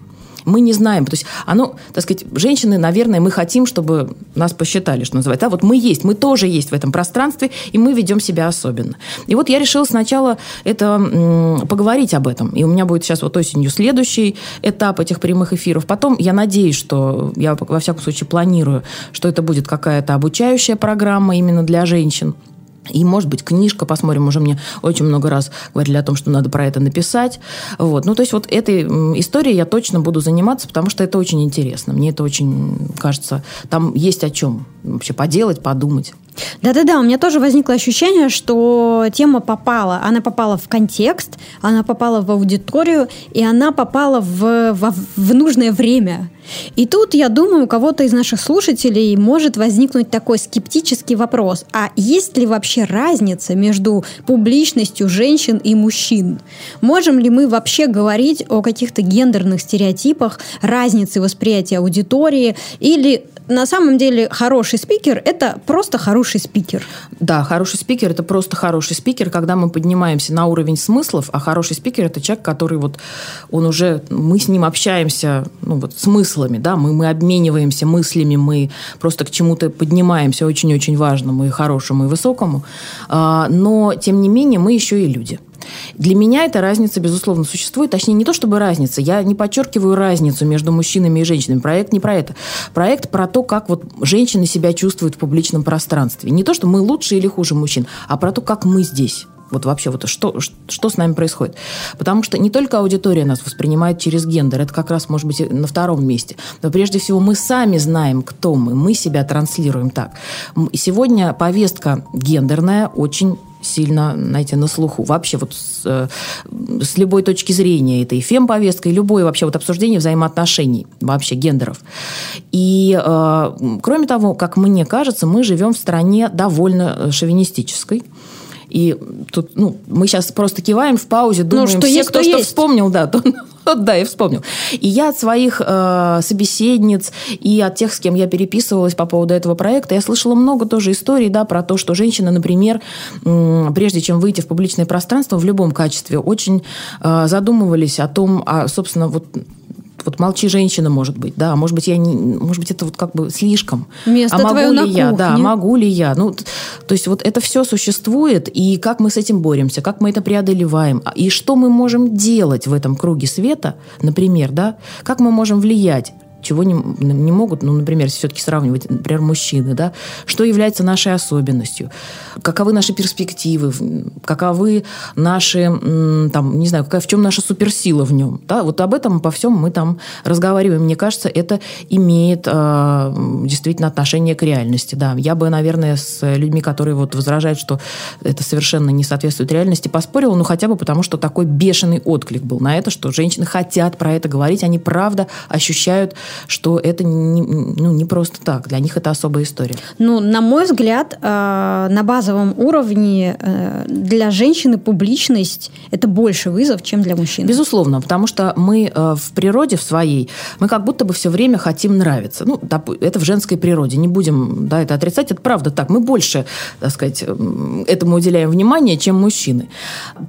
Speaker 1: мы не знаем. То есть оно, так сказать, женщины, наверное, мы хотим, чтобы нас посчитали, что называется. А вот мы есть, мы тоже есть в этом пространстве, и мы ведем себя особенно. И вот я решила сначала это поговорить об этом. И у меня будет сейчас вот осенью следующий этап этих прямых эфиров. Потом я надеюсь, что я во всяком случае планирую, что это будет какая-то обучающая программа именно для женщин. И, может быть, книжка, посмотрим, уже мне очень много раз говорили о том, что надо про это написать. Вот. Ну, то есть вот этой историей я точно буду заниматься, потому что это очень интересно. Мне это очень кажется, там есть о чем вообще поделать, подумать.
Speaker 2: Да-да-да, у меня тоже возникло ощущение, что тема попала. Она попала в контекст, она попала в аудиторию, и она попала в, в, в нужное время. И тут, я думаю, у кого-то из наших слушателей может возникнуть такой скептический вопрос. А есть ли вообще разница между публичностью женщин и мужчин? Можем ли мы вообще говорить о каких-то гендерных стереотипах, разнице восприятия аудитории или на самом деле хороший спикер – это просто хороший спикер.
Speaker 1: Да, хороший спикер – это просто хороший спикер, когда мы поднимаемся на уровень смыслов, а хороший спикер – это человек, который вот, он уже, мы с ним общаемся, ну вот, смыслами, да, мы, мы обмениваемся мыслями, мы просто к чему-то поднимаемся очень-очень важному и хорошему и высокому, а, но, тем не менее, мы еще и люди – для меня эта разница, безусловно, существует. Точнее, не то чтобы разница. Я не подчеркиваю разницу между мужчинами и женщинами. Проект не про это. Проект про то, как вот женщины себя чувствуют в публичном пространстве. Не то, что мы лучше или хуже мужчин, а про то, как мы здесь. Вот вообще, вот что, что с нами происходит. Потому что не только аудитория нас воспринимает через гендер, это как раз может быть на втором месте. Но прежде всего мы сами знаем, кто мы, мы себя транслируем так. Сегодня повестка гендерная очень сильно, знаете, на слуху. Вообще вот с, э, с любой точки зрения, это и фем-повестка, и любое вообще вот обсуждение взаимоотношений вообще гендеров. И э, кроме того, как мне кажется, мы живем в стране довольно э, шовинистической. И тут, ну, мы сейчас просто киваем в паузе, ну, думаем, ну, что все, есть, кто что есть. вспомнил, да, то да, я вспомнил. И я от своих э, собеседниц и от тех, с кем я переписывалась по поводу этого проекта, я слышала много тоже историй, да, про то, что женщины, например, э, прежде чем выйти в публичное пространство в любом качестве, очень э, задумывались о том, а, собственно, вот вот молчи, женщина, может быть, да, может быть, я не, может быть, это вот как бы слишком.
Speaker 2: Место
Speaker 1: а могу
Speaker 2: твое
Speaker 1: ли
Speaker 2: на
Speaker 1: я,
Speaker 2: кухне.
Speaker 1: да, могу ли я? Ну, то есть вот это все существует, и как мы с этим боремся, как мы это преодолеваем, а, и что мы можем делать в этом круге света, например, да, как мы можем влиять чего не, не могут, ну, например, все-таки сравнивать, например, мужчины, да, что является нашей особенностью, каковы наши перспективы, каковы наши, там, не знаю, какая, в чем наша суперсила в нем, да, вот об этом по всем мы там разговариваем. Мне кажется, это имеет э, действительно отношение к реальности, да. Я бы, наверное, с людьми, которые вот возражают, что это совершенно не соответствует реальности, поспорила, ну, хотя бы потому, что такой бешеный отклик был на это, что женщины хотят про это говорить, они правда ощущают что это не, ну, не просто так. Для них это особая история.
Speaker 2: Ну, на мой взгляд, э, на базовом уровне э, для женщины публичность – это больше вызов, чем для мужчин.
Speaker 1: Безусловно, потому что мы э, в природе в своей, мы как будто бы все время хотим нравиться. Ну, это в женской природе. Не будем да, это отрицать, это правда так. Мы больше, так сказать, этому уделяем внимание, чем мужчины.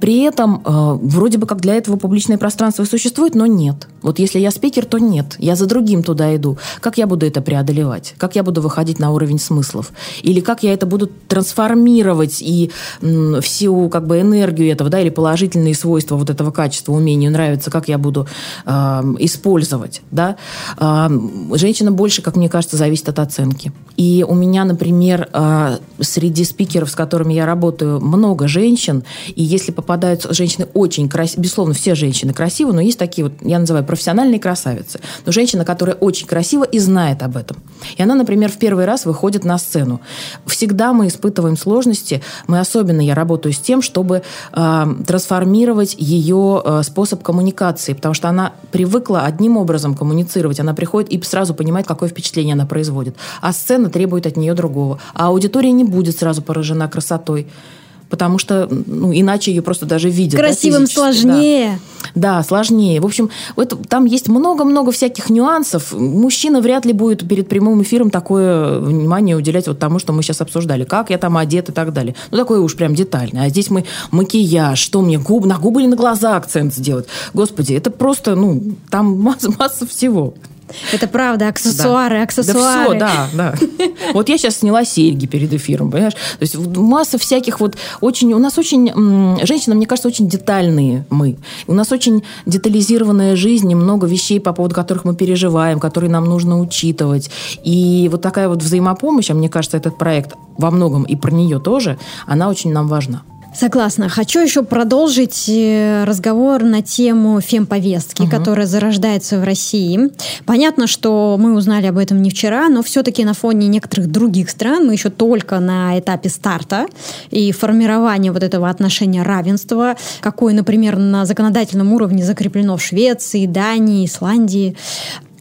Speaker 1: При этом вроде бы как для этого публичное пространство существует, но нет. Вот если я спикер, то нет. Я за другим другим туда иду, как я буду это преодолевать? Как я буду выходить на уровень смыслов? Или как я это буду трансформировать и всю как бы энергию этого, да, или положительные свойства вот этого качества, умения нравится, как я буду э, использовать, да? Э, женщина больше, как мне кажется, зависит от оценки. И у меня, например, э, среди спикеров, с которыми я работаю, много женщин, и если попадаются женщины очень красивые, безусловно, все женщины красивые, но есть такие вот, я называю профессиональные красавицы, но женщина, которая которая очень красива и знает об этом. И она, например, в первый раз выходит на сцену. Всегда мы испытываем сложности. Мы особенно, я работаю с тем, чтобы э, трансформировать ее э, способ коммуникации, потому что она привыкла одним образом коммуницировать. Она приходит и сразу понимает, какое впечатление она производит. А сцена требует от нее другого. А аудитория не будет сразу поражена красотой потому что ну, иначе ее просто даже видят.
Speaker 2: Красивым да, сложнее.
Speaker 1: Да. да, сложнее. В общем, это, там есть много-много всяких нюансов. Мужчина вряд ли будет перед прямым эфиром такое внимание уделять вот тому, что мы сейчас обсуждали. Как я там одет и так далее. Ну, такое уж прям детальное. А здесь мы макияж, что мне, губ, на губы или на глаза акцент сделать? Господи, это просто, ну, там масса, масса всего.
Speaker 2: Это правда, аксессуары, да. аксессуары.
Speaker 1: Да все, да, да. Вот я сейчас сняла серьги перед эфиром, понимаешь? То есть масса всяких вот очень... У нас очень... Женщины, мне кажется, очень детальные мы. У нас очень детализированная жизнь, и много вещей, по поводу которых мы переживаем, которые нам нужно учитывать. И вот такая вот взаимопомощь, а мне кажется, этот проект во многом и про нее тоже, она очень нам важна.
Speaker 2: Согласна. Хочу еще продолжить э, разговор на тему фемповестки, угу. которая зарождается в России. Понятно, что мы узнали об этом не вчера, но все-таки на фоне некоторых других стран мы еще только на этапе старта и формирования вот этого отношения равенства, какое, например, на законодательном уровне закреплено в Швеции, Дании, Исландии.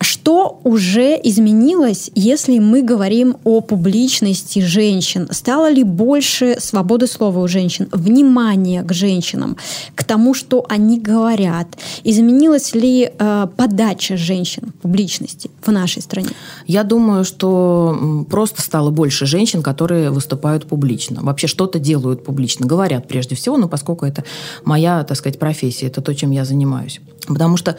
Speaker 2: Что уже изменилось, если мы говорим о публичности женщин? Стало ли больше свободы слова у женщин, внимания к женщинам, к тому, что они говорят? Изменилась ли э, подача женщин публичности в нашей стране?
Speaker 1: Я думаю, что просто стало больше женщин, которые выступают публично. Вообще что-то делают публично, говорят прежде всего, но поскольку это моя, так сказать, профессия, это то, чем я занимаюсь. Потому что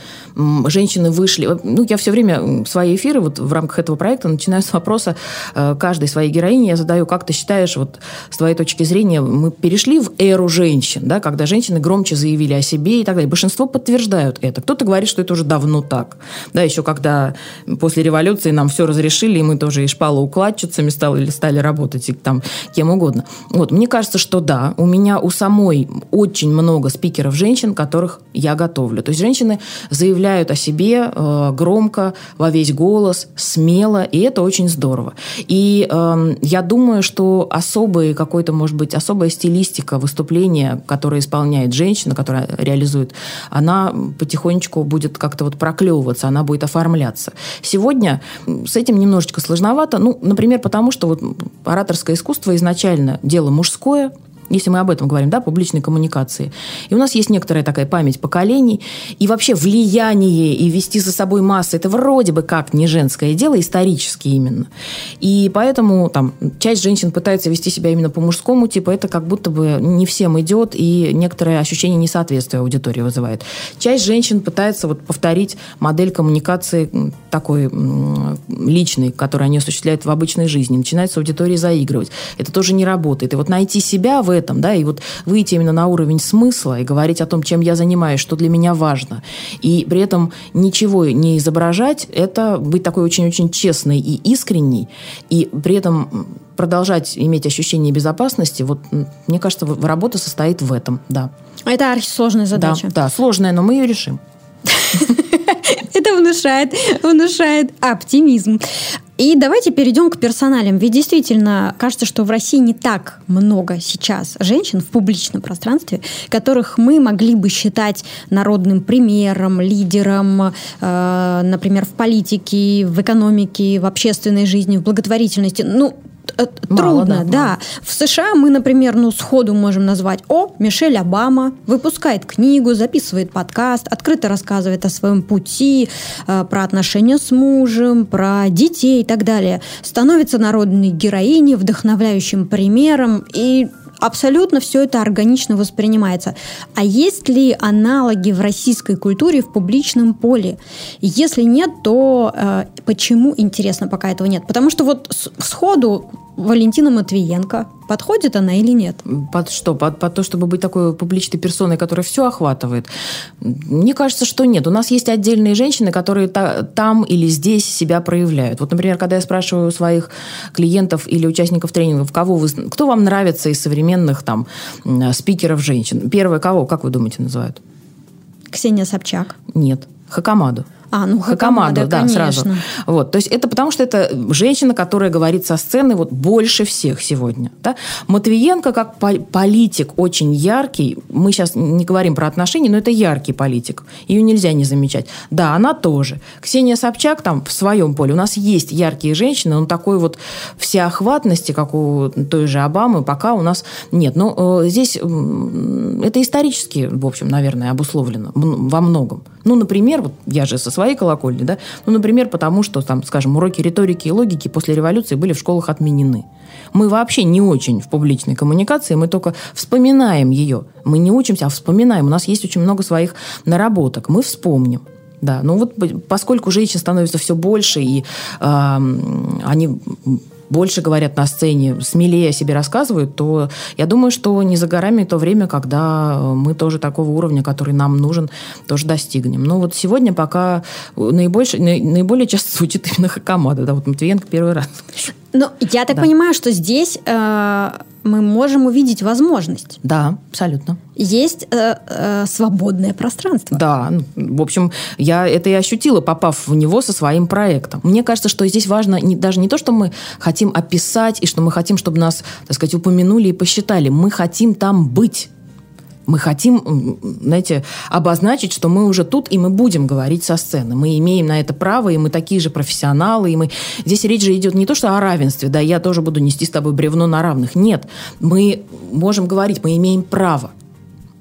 Speaker 1: женщины вышли... Ну, я все время свои эфиры вот в рамках этого проекта начинаю с вопроса э, каждой своей героини. Я задаю, как ты считаешь, вот с твоей точки зрения, мы перешли в эру женщин, да, когда женщины громче заявили о себе и так далее. Большинство подтверждают это. Кто-то говорит, что это уже давно так. Да, еще когда после революции нам все разрешили, и мы тоже и шпалоукладчицами стали, стали работать, и там кем угодно. Вот, мне кажется, что да, у меня у самой очень много спикеров женщин, которых я готовлю. То есть женщины женщины заявляют о себе э, громко, во весь голос, смело, и это очень здорово. И э, я думаю, что особый какой-то, может быть, особая стилистика выступления, которое исполняет женщина, которая реализует, она потихонечку будет как-то вот проклевываться, она будет оформляться. Сегодня с этим немножечко сложновато, ну, например, потому что вот ораторское искусство изначально дело мужское, если мы об этом говорим, да, публичной коммуникации. И у нас есть некоторая такая память поколений, и вообще влияние и вести за собой массы, это вроде бы как не женское дело, исторически именно. И поэтому там часть женщин пытается вести себя именно по мужскому типу, это как будто бы не всем идет, и некоторое ощущение несоответствия аудитории вызывает. Часть женщин пытается вот повторить модель коммуникации такой личной, которую они осуществляют в обычной жизни. Начинает с аудиторией заигрывать. Это тоже не работает. И вот найти себя в этом, да, и вот выйти именно на уровень смысла и говорить о том, чем я занимаюсь, что для меня важно, и при этом ничего не изображать, это быть такой очень-очень честной и искренней, и при этом продолжать иметь ощущение безопасности, вот мне кажется, работа состоит в этом, да.
Speaker 2: Это архисложная задача.
Speaker 1: Да, да, сложная, но мы ее решим.
Speaker 2: Это внушает, внушает оптимизм. И давайте перейдем к персоналям. Ведь действительно кажется, что в России не так много сейчас женщин в публичном пространстве, которых мы могли бы считать народным примером, лидером, э, например, в политике, в экономике, в общественной жизни, в благотворительности. Ну, Э, мало, трудно, да, да. В США мы, например, ну, сходу можем назвать, о, Мишель Обама выпускает книгу, записывает подкаст, открыто рассказывает о своем пути, э, про отношения с мужем, про детей и так далее. Становится народной героиней, вдохновляющим примером и абсолютно все это органично воспринимается. А есть ли аналоги в российской культуре в публичном поле? Если нет, то э, почему, интересно, пока этого нет? Потому что вот сходу Валентина Матвиенко. Подходит она или нет?
Speaker 1: Под что? Под, под то, чтобы быть такой публичной персоной, которая все охватывает? Мне кажется, что нет. У нас есть отдельные женщины, которые та, там или здесь себя проявляют. Вот, например, когда я спрашиваю своих клиентов или участников тренингов, кого вы, кто вам нравится из современных там спикеров женщин? Первое кого? Как вы думаете, называют?
Speaker 2: Ксения Собчак.
Speaker 1: Нет. Хакамаду.
Speaker 2: А, ну Хакамада,
Speaker 1: да,
Speaker 2: конечно.
Speaker 1: сразу. Вот, то есть это потому, что это женщина, которая говорит со сцены вот больше всех сегодня. Да? Матвиенко как политик очень яркий. Мы сейчас не говорим про отношения, но это яркий политик. Ее нельзя не замечать. Да, она тоже. Ксения Собчак там в своем поле. У нас есть яркие женщины, но такой вот всеохватности, как у той же Обамы, пока у нас нет. Но э, здесь э, это исторически, в общем, наверное, обусловлено во многом. Ну, например, вот я же со своей колокольни, да, ну, например, потому что, там, скажем, уроки риторики и логики после революции были в школах отменены. Мы вообще не очень в публичной коммуникации, мы только вспоминаем ее. Мы не учимся, а вспоминаем. У нас есть очень много своих наработок. Мы вспомним. Да, ну вот поскольку женщин становится все больше, и э, они больше говорят на сцене, смелее о себе рассказывают, то я думаю, что не за горами то время, когда мы тоже такого уровня, который нам нужен, тоже достигнем. Но вот сегодня пока наибольше, наиболее часто звучит именно Хакамада. Да, вот Матвиенко первый раз.
Speaker 2: Но я так да. понимаю, что здесь э, мы можем увидеть возможность.
Speaker 1: Да, абсолютно.
Speaker 2: Есть э, э, свободное пространство.
Speaker 1: Да, в общем, я это и ощутила, попав в него со своим проектом. Мне кажется, что здесь важно не, даже не то, что мы хотим описать и что мы хотим, чтобы нас, так сказать, упомянули и посчитали. Мы хотим там быть. Мы хотим, знаете, обозначить, что мы уже тут, и мы будем говорить со сцены. Мы имеем на это право, и мы такие же профессионалы, и мы... Здесь речь же идет не то, что о равенстве, да, я тоже буду нести с тобой бревно на равных. Нет, мы можем говорить, мы имеем право.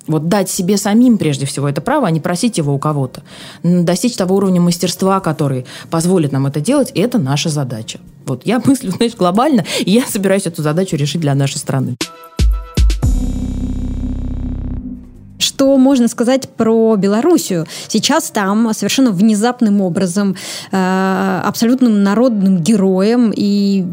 Speaker 1: Вот дать себе самим, прежде всего, это право, а не просить его у кого-то. Достичь того уровня мастерства, который позволит нам это делать, это наша задача. Вот я мыслю, знаешь, глобально, и я собираюсь эту задачу решить для нашей страны.
Speaker 2: Что можно сказать про Белоруссию? Сейчас там совершенно внезапным образом э, абсолютным народным героем и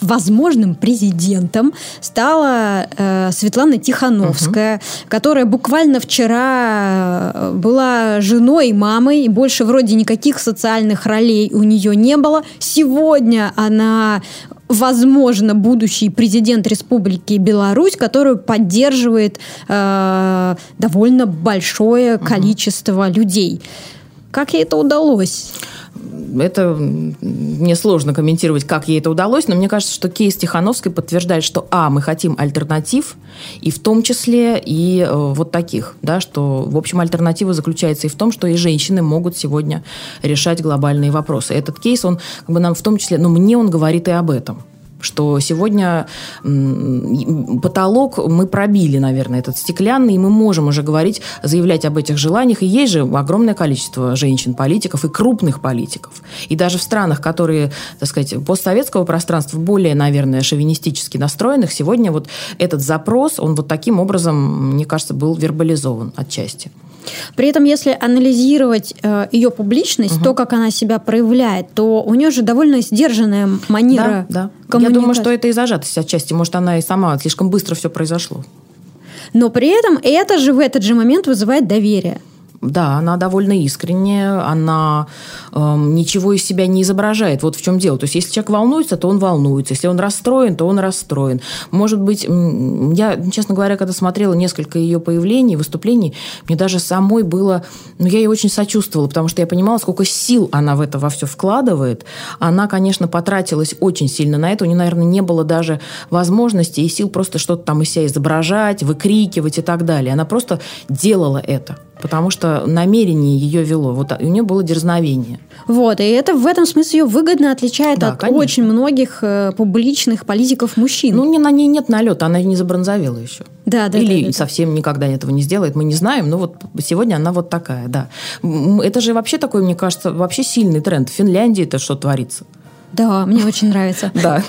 Speaker 2: возможным президентом стала э, Светлана Тихановская, угу. которая буквально вчера э, была женой мамой, и больше вроде никаких социальных ролей у нее не было. Сегодня она возможно, будущий президент Республики Беларусь, которую поддерживает э, довольно большое количество угу. людей. Как ей это удалось?
Speaker 1: Это мне сложно комментировать, как ей это удалось, но мне кажется, что кейс Тихановской подтверждает, что, а, мы хотим альтернатив, и в том числе и э, вот таких, да, что, в общем, альтернатива заключается и в том, что и женщины могут сегодня решать глобальные вопросы. Этот кейс, он как бы нам в том числе, ну, мне он говорит и об этом что сегодня потолок мы пробили, наверное, этот стеклянный, и мы можем уже говорить, заявлять об этих желаниях. И есть же огромное количество женщин-политиков и крупных политиков. И даже в странах, которые, так сказать, постсоветского пространства более, наверное, шовинистически настроенных, сегодня вот этот запрос, он вот таким образом, мне кажется, был вербализован отчасти.
Speaker 2: При этом, если анализировать э, ее публичность, угу. то, как она себя проявляет, то у нее же довольно сдержанная манера
Speaker 1: да, да. Я думаю, что это и зажатость отчасти. Может, она и сама слишком быстро все произошло.
Speaker 2: Но при этом это же в этот же момент вызывает доверие.
Speaker 1: Да, она довольно искренняя, она э, ничего из себя не изображает. Вот в чем дело. То есть, если человек волнуется, то он волнуется. Если он расстроен, то он расстроен. Может быть, я, честно говоря, когда смотрела несколько ее появлений, выступлений, мне даже самой было... Ну, я ей очень сочувствовала, потому что я понимала, сколько сил она в это во все вкладывает. Она, конечно, потратилась очень сильно на это. У нее, наверное, не было даже возможности и сил просто что-то там из себя изображать, выкрикивать и так далее. Она просто делала это потому что намерение ее вело. Вот у нее было дерзновение.
Speaker 2: Вот, и это в этом смысле ее выгодно отличает да, от конечно. очень многих э, публичных политиков мужчин.
Speaker 1: Ну, не, на ней нет налета, она не забронзовела еще.
Speaker 2: Да, да.
Speaker 1: Или
Speaker 2: да, да,
Speaker 1: совсем никогда этого не сделает, мы не знаем, но вот сегодня она вот такая, да. Это же вообще такой, мне кажется, вообще сильный тренд. В Финляндии это что творится?
Speaker 2: Да, мне очень нравится.
Speaker 1: Да.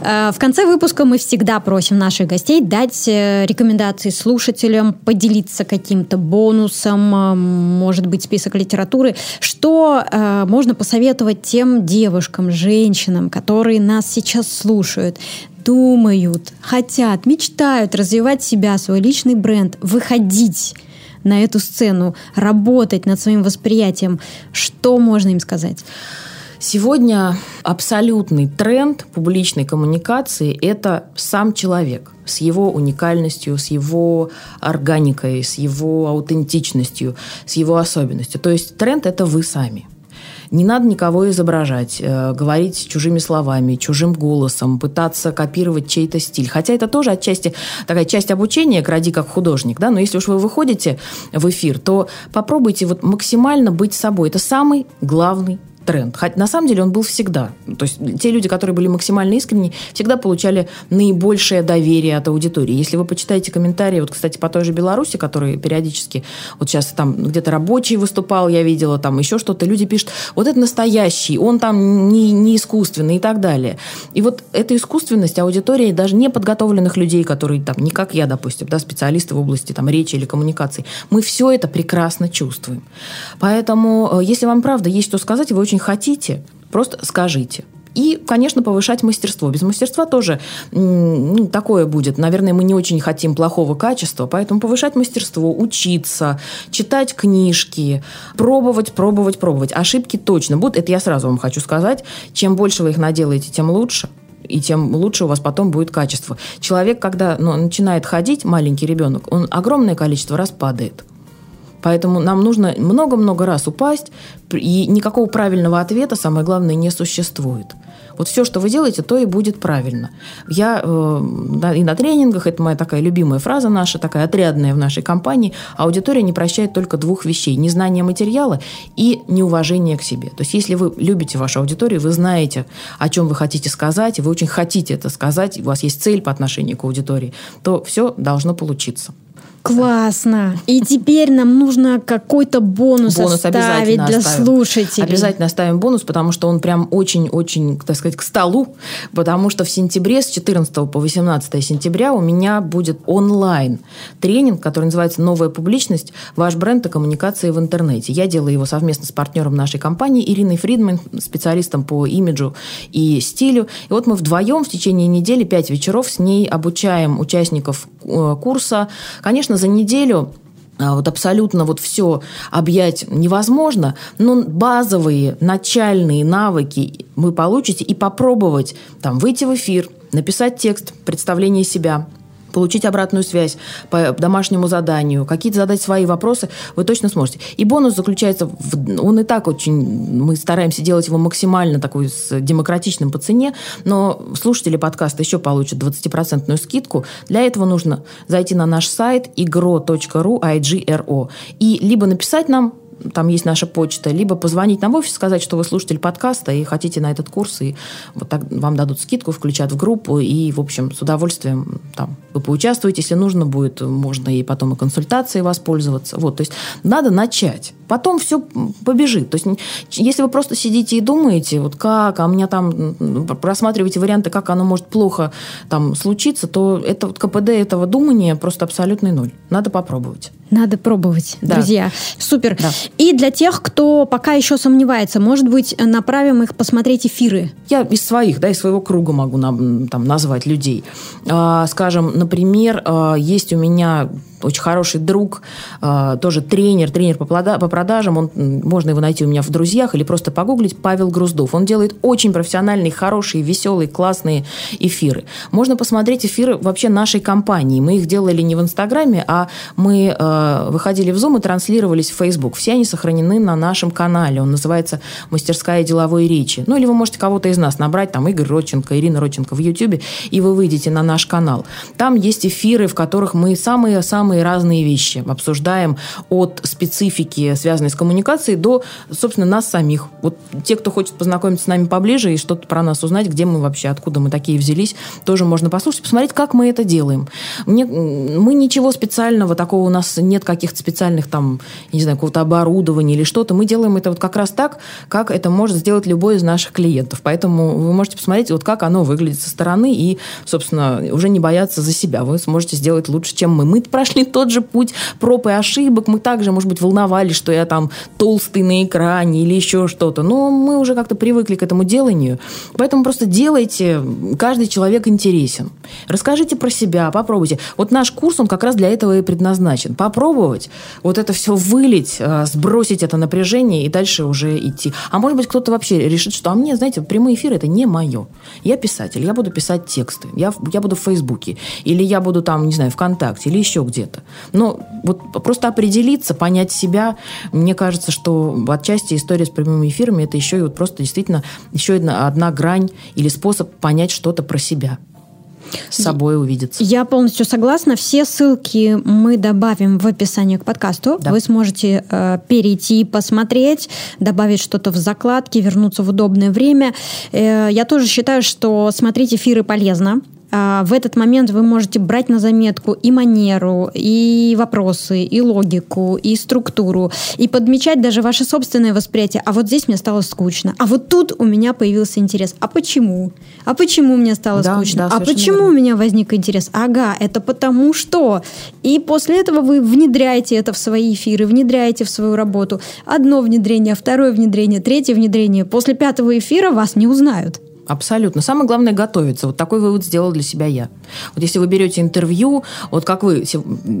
Speaker 2: Э, в конце выпуска мы всегда просим наших гостей дать э, рекомендации слушателям, поделиться каким-то бонусом, э, может быть, список литературы. Что можно посоветовать тем девушкам, женщинам, которые нас сейчас слушают? думают, хотят, мечтают развивать себя, свой личный бренд, выходить на эту сцену, работать над своим восприятием. Что можно им сказать?
Speaker 1: Сегодня абсолютный тренд публичной коммуникации – это сам человек с его уникальностью, с его органикой, с его аутентичностью, с его особенностью. То есть тренд – это вы сами – не надо никого изображать, э, говорить чужими словами, чужим голосом, пытаться копировать чей-то стиль. Хотя это тоже отчасти такая часть обучения, кради как художник, да, но если уж вы выходите в эфир, то попробуйте вот максимально быть собой. Это самый главный тренд. Хотя на самом деле он был всегда. То есть те люди, которые были максимально искренни, всегда получали наибольшее доверие от аудитории. Если вы почитаете комментарии, вот, кстати, по той же Беларуси, которые периодически, вот сейчас там где-то рабочий выступал, я видела, там еще что-то, люди пишут, вот это настоящий, он там не, не искусственный и так далее. И вот эта искусственность аудитории даже не подготовленных людей, которые там, не как я, допустим, да, специалисты в области там речи или коммуникаций, мы все это прекрасно чувствуем. Поэтому, э, если вам правда есть что сказать, вы очень очень хотите, просто скажите. И, конечно, повышать мастерство. Без мастерства тоже ну, такое будет. Наверное, мы не очень хотим плохого качества, поэтому повышать мастерство, учиться, читать книжки, пробовать, пробовать, пробовать. Ошибки точно будут. Это я сразу вам хочу сказать. Чем больше вы их наделаете, тем лучше и тем лучше у вас потом будет качество. Человек, когда ну, начинает ходить, маленький ребенок, он огромное количество раз падает. Поэтому нам нужно много-много раз упасть, и никакого правильного ответа, самое главное, не существует. Вот все, что вы делаете, то и будет правильно. Я э, и на тренингах, это моя такая любимая фраза наша, такая отрядная в нашей компании, аудитория не прощает только двух вещей. Незнание материала и неуважение к себе. То есть если вы любите вашу аудиторию, вы знаете, о чем вы хотите сказать, вы очень хотите это сказать, у вас есть цель по отношению к аудитории, то все должно получиться.
Speaker 2: Классно. И теперь нам нужно какой-то бонус, бонус оставить для оставим. слушателей.
Speaker 1: Обязательно оставим бонус, потому что он прям очень-очень, так сказать, к столу. Потому что в сентябре, с 14 по 18 сентября у меня будет онлайн тренинг, который называется «Новая публичность. Ваш бренд и коммуникации в интернете». Я делаю его совместно с партнером нашей компании Ириной Фридман, специалистом по имиджу и стилю. И вот мы вдвоем в течение недели, пять вечеров с ней обучаем участников э, курса. Конечно, за неделю а, вот абсолютно вот все объять невозможно, но базовые начальные навыки вы получите. И попробовать там выйти в эфир, написать текст, представление себя, получить обратную связь по домашнему заданию, какие-то задать свои вопросы, вы точно сможете. И бонус заключается, в, он и так очень, мы стараемся делать его максимально такой с демократичным по цене, но слушатели подкаста еще получат 20% скидку. Для этого нужно зайти на наш сайт igro.ru, igro, и либо написать нам там есть наша почта, либо позвонить нам в офис, сказать, что вы слушатель подкаста и хотите на этот курс, и вот так вам дадут скидку, включат в группу, и, в общем, с удовольствием там вы поучаствуете, если нужно будет, можно и потом и консультацией воспользоваться. Вот, то есть надо начать. Потом все побежит. То есть если вы просто сидите и думаете, вот как, а у меня там просматриваете варианты, как оно может плохо там случиться, то это вот КПД этого думания просто абсолютный ноль. Надо попробовать.
Speaker 2: Надо пробовать, да. друзья. Супер. Да. И для тех, кто пока еще сомневается, может быть, направим их посмотреть эфиры?
Speaker 1: Я из своих, да, из своего круга могу там, назвать людей. А, скажем, например, а, есть у меня очень хороший друг, а, тоже тренер, тренер по, продажам. Он, можно его найти у меня в друзьях или просто погуглить. Павел Груздов. Он делает очень профессиональные, хорошие, веселые, классные эфиры. Можно посмотреть эфиры вообще нашей компании. Мы их делали не в Инстаграме, а мы а, выходили в Zoom и транслировались в Facebook. Все они сохранены на нашем канале. Он называется «Мастерская деловой речи». Ну, или вы можете кого-то из нас набрать, там, Игорь Родченко, Ирина Родченко в YouTube, и вы выйдете на наш канал. Там есть эфиры, в которых мы самые-самые самые разные вещи. Обсуждаем от специфики, связанной с коммуникацией, до, собственно, нас самих. Вот те, кто хочет познакомиться с нами поближе и что-то про нас узнать, где мы вообще, откуда мы такие взялись, тоже можно послушать, посмотреть, как мы это делаем. Мне, мы ничего специального, такого у нас нет каких-то специальных там, не знаю, какого-то оборудования или что-то. Мы делаем это вот как раз так, как это может сделать любой из наших клиентов. Поэтому вы можете посмотреть, вот как оно выглядит со стороны и, собственно, уже не бояться за себя. Вы сможете сделать лучше, чем мы. Мы прошли прошли тот же путь проб и ошибок, мы также, может быть, волновались, что я там толстый на экране или еще что-то, но мы уже как-то привыкли к этому деланию, поэтому просто делайте, каждый человек интересен. Расскажите про себя, попробуйте. Вот наш курс, он как раз для этого и предназначен. Попробовать вот это все вылить, э, сбросить это напряжение и дальше уже идти. А может быть, кто-то вообще решит, что а мне, знаете, прямые эфиры это не мое. Я писатель, я буду писать тексты, я, я буду в Фейсбуке, или я буду там, не знаю, ВКонтакте, или еще где-то. Но вот просто определиться, понять себя, мне кажется, что отчасти история с прямыми эфирами это еще и вот просто действительно еще одна, одна грань или способ понять что-то про себя с собой увидеться.
Speaker 2: Я полностью согласна. Все ссылки мы добавим в описании к подкасту. Да. Вы сможете э, перейти, посмотреть, добавить что-то в закладки, вернуться в удобное время. Э, я тоже считаю, что смотреть эфиры полезно. А, в этот момент вы можете брать на заметку и манеру, и вопросы, и логику, и структуру, и подмечать даже ваше собственное восприятие. А вот здесь мне стало скучно. А вот тут у меня появился интерес. А почему? А почему мне стало да, скучно? Да, а почему верно. у меня возник интерес? Ага, это потому что. И после этого вы внедряете это в свои эфиры, внедряете в свою работу. Одно внедрение, второе внедрение, третье внедрение. После пятого эфира вас не узнают.
Speaker 1: Абсолютно. Самое главное готовиться. Вот такой вывод сделал для себя я. Вот если вы берете интервью, вот как вы,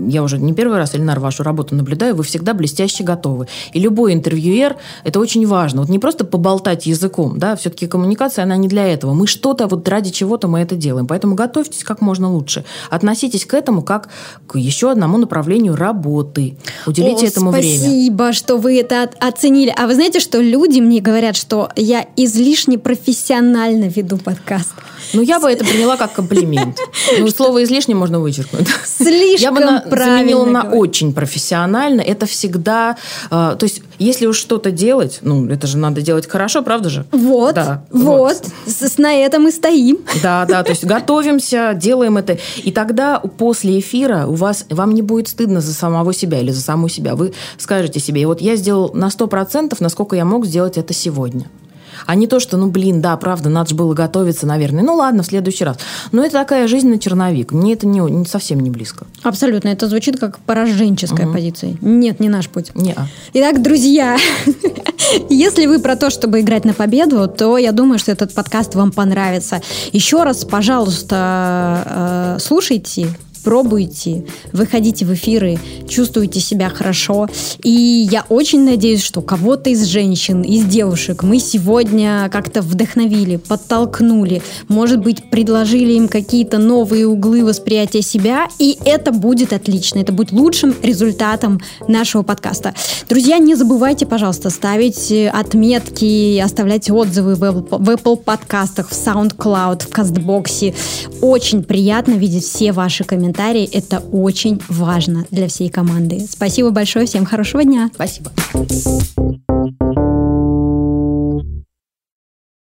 Speaker 1: я уже не первый раз, Эльнар, вашу работу наблюдаю, вы всегда блестяще готовы. И любой интервьюер, это очень важно. Вот не просто поболтать языком, да, все-таки коммуникация, она не для этого. Мы что-то, вот ради чего-то мы это делаем. Поэтому готовьтесь как можно лучше. Относитесь к этому как к еще одному направлению работы. Уделите
Speaker 2: О,
Speaker 1: этому
Speaker 2: спасибо,
Speaker 1: время.
Speaker 2: Спасибо, что вы это оценили. А вы знаете, что люди мне говорят, что я излишне профессионально профессионально веду подкаст.
Speaker 1: Ну, я бы это приняла как комплимент. Ну, слово излишне можно вычеркнуть.
Speaker 2: Слишком Я бы на,
Speaker 1: заменила на очень профессионально. Это всегда... Э, то есть, если уж что-то делать, ну, это же надо делать хорошо, правда же?
Speaker 2: Вот, да, вот. вот. С, на этом и стоим.
Speaker 1: Да, да, то есть готовимся, делаем это. И тогда после эфира у вас, вам не будет стыдно за самого себя или за саму себя. Вы скажете себе, вот я сделал на 100%, насколько я мог сделать это сегодня. А не то, что, ну, блин, да, правда, надо же было готовиться, наверное. Ну, ладно, в следующий раз. Но это такая жизнь на черновик. Мне это не, не совсем не близко.
Speaker 2: Абсолютно. Это звучит как пораженческая угу. позиция. Нет, не наш путь.
Speaker 1: Не.
Speaker 2: Итак, друзья, если вы про то, чтобы играть на победу, то я думаю, что этот подкаст вам понравится. Еще раз, пожалуйста, э, слушайте, пробуйте, выходите в эфиры, чувствуйте себя хорошо. И я очень надеюсь, что кого-то из женщин, из девушек мы сегодня как-то вдохновили, подтолкнули, может быть, предложили им какие-то новые углы восприятия себя, и это будет отлично, это будет лучшим результатом нашего подкаста. Друзья, не забывайте, пожалуйста, ставить отметки, оставлять отзывы в Apple, в Apple подкастах, в SoundCloud, в Кастбоксе. Очень приятно видеть все ваши комментарии комментарии. Это очень важно для всей команды. Спасибо большое, всем хорошего дня.
Speaker 1: Спасибо.